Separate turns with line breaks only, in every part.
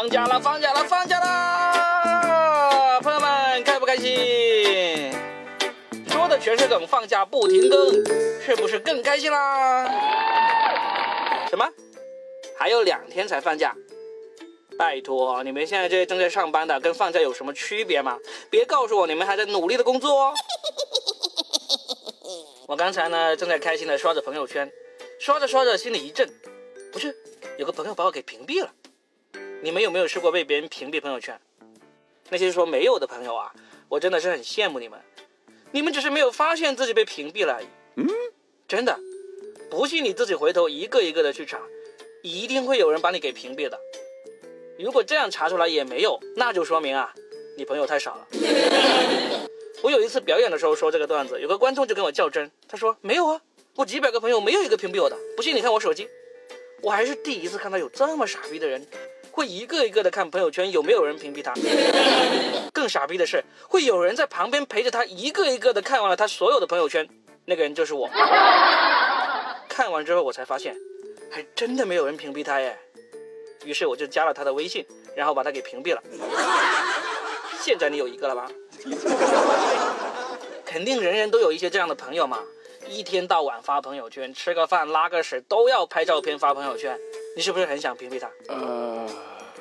放假了，放假了，放假了！朋友们，开不开心？说的全是梗，放假不停更，是不是更开心啦？什么？还有两天才放假？拜托，你们现在这些正在上班的，跟放假有什么区别吗？别告诉我你们还在努力的工作哦。我刚才呢，正在开心的刷着朋友圈，刷着刷着心里一震，不是，有个朋友把我给屏蔽了。你们有没有试过被别人屏蔽朋友圈？那些说没有的朋友啊，我真的是很羡慕你们，你们只是没有发现自己被屏蔽了而已。嗯，真的，不信你自己回头一个一个的去查，一定会有人把你给屏蔽的。如果这样查出来也没有，那就说明啊，你朋友太少了。我有一次表演的时候说这个段子，有个观众就跟我较真，他说没有啊，我几百个朋友没有一个屏蔽我的，不信你看我手机。我还是第一次看到有这么傻逼的人。会一个一个的看朋友圈有没有人屏蔽他，更傻逼的是，会有人在旁边陪着他一个一个的看完了他所有的朋友圈，那个人就是我。看完之后我才发现，还真的没有人屏蔽他耶。于是我就加了他的微信，然后把他给屏蔽了。现在你有一个了吧？肯定人人都有一些这样的朋友嘛，一天到晚发朋友圈，吃个饭拉个屎都要拍照片发朋友圈。你是不是很想屏蔽他？呃，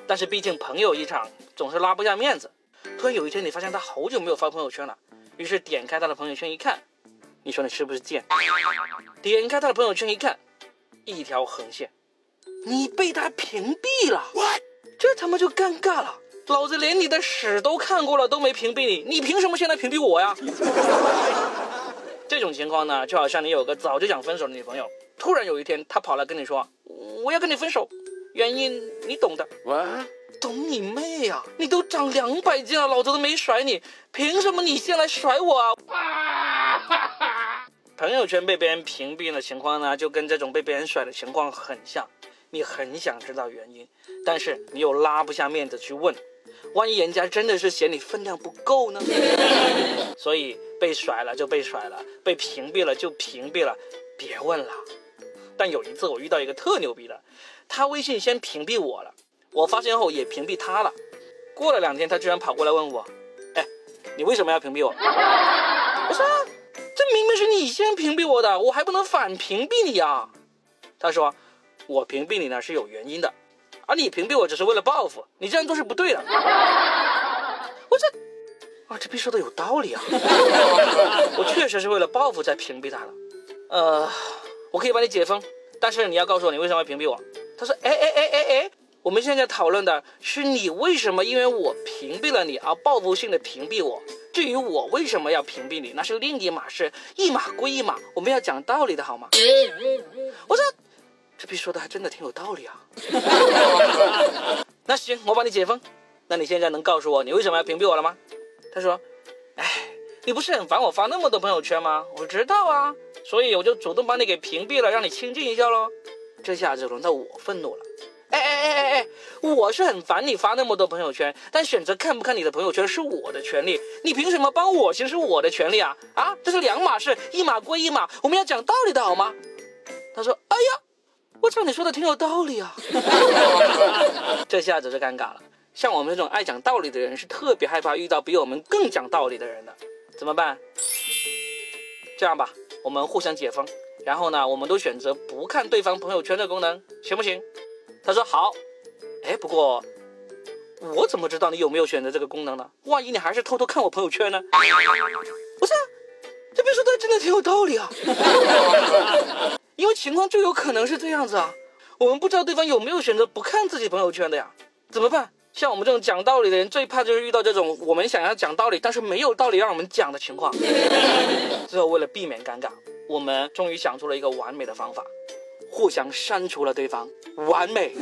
但是毕竟朋友一场，总是拉不下面子。突然有一天，你发现他好久没有发朋友圈了，于是点开他的朋友圈一看，你说你是不是贱？点开他的朋友圈一看，一条横线，你被他屏蔽了。这他妈就尴尬了，老子连你的屎都看过了，都没屏蔽你，你凭什么现在屏蔽我呀？这种情况呢，就好像你有个早就想分手的女朋友，突然有一天她跑来跟你说。我要跟你分手，原因你懂的。我懂你妹呀！你都长两百斤了，老子都没甩你，凭什么你先来甩我啊？朋友圈被别人屏蔽的情况呢，就跟这种被别人甩的情况很像。你很想知道原因，但是你又拉不下面子去问，万一人家真的是嫌你分量不够呢？所以被甩了就被甩了，被屏蔽了就屏蔽了，别问了。但有一次我遇到一个特牛逼的，他微信先屏蔽我了，我发现后也屏蔽他了。过了两天，他居然跑过来问我：“哎，你为什么要屏蔽我？”我说：“这明明是你先屏蔽我的，我还不能反屏蔽你啊。”他说：“我屏蔽你呢是有原因的，而你屏蔽我只是为了报复，你这样做是不对的。”我这，啊，这逼说的有道理啊！我确实是为了报复才屏蔽他的，呃。我可以把你解封，但是你要告诉我你为什么要屏蔽我。他说：哎哎哎哎哎，我们现在讨论的是你为什么因为我屏蔽了你而报复性的屏蔽我。至于我为什么要屏蔽你，那是另一码事，一码归一码，我们要讲道理的好吗？我说，这逼说的还真的挺有道理啊。那行，我帮你解封。那你现在能告诉我你为什么要屏蔽我了吗？他说：哎，你不是很烦我发那么多朋友圈吗？我知道啊。所以我就主动把你给屏蔽了，让你清静一下喽。这下子轮到我愤怒了。哎哎哎哎哎，我是很烦你发那么多朋友圈，但选择看不看你的朋友圈是我的权利，你凭什么帮我行使我的权利啊？啊，这是两码事，一码归一码，我们要讲道理的好吗？他说：哎呀，我操，你说的挺有道理啊。这下子就尴尬了。像我们这种爱讲道理的人，是特别害怕遇到比我们更讲道理的人的，怎么办？这样吧。我们互相解封，然后呢，我们都选择不看对方朋友圈的功能，行不行？他说好。哎，不过我怎么知道你有没有选择这个功能呢？万一你还是偷偷看我朋友圈呢？不是，这边说的真的挺有道理啊。因为情况就有可能是这样子啊，我们不知道对方有没有选择不看自己朋友圈的呀，怎么办？像我们这种讲道理的人，最怕就是遇到这种我们想要讲道理，但是没有道理让我们讲的情况。最后为了避免尴尬，我们终于想出了一个完美的方法，互相删除了对方，完美。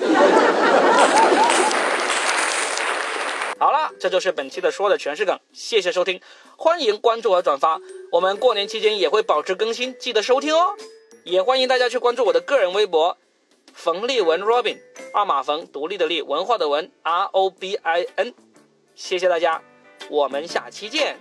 好了，这就是本期的说的全是梗，谢谢收听，欢迎关注和转发，我们过年期间也会保持更新，记得收听哦。也欢迎大家去关注我的个人微博。冯立文 Robin，二马冯，独立的立，文化的文，R O B I N，谢谢大家，我们下期见。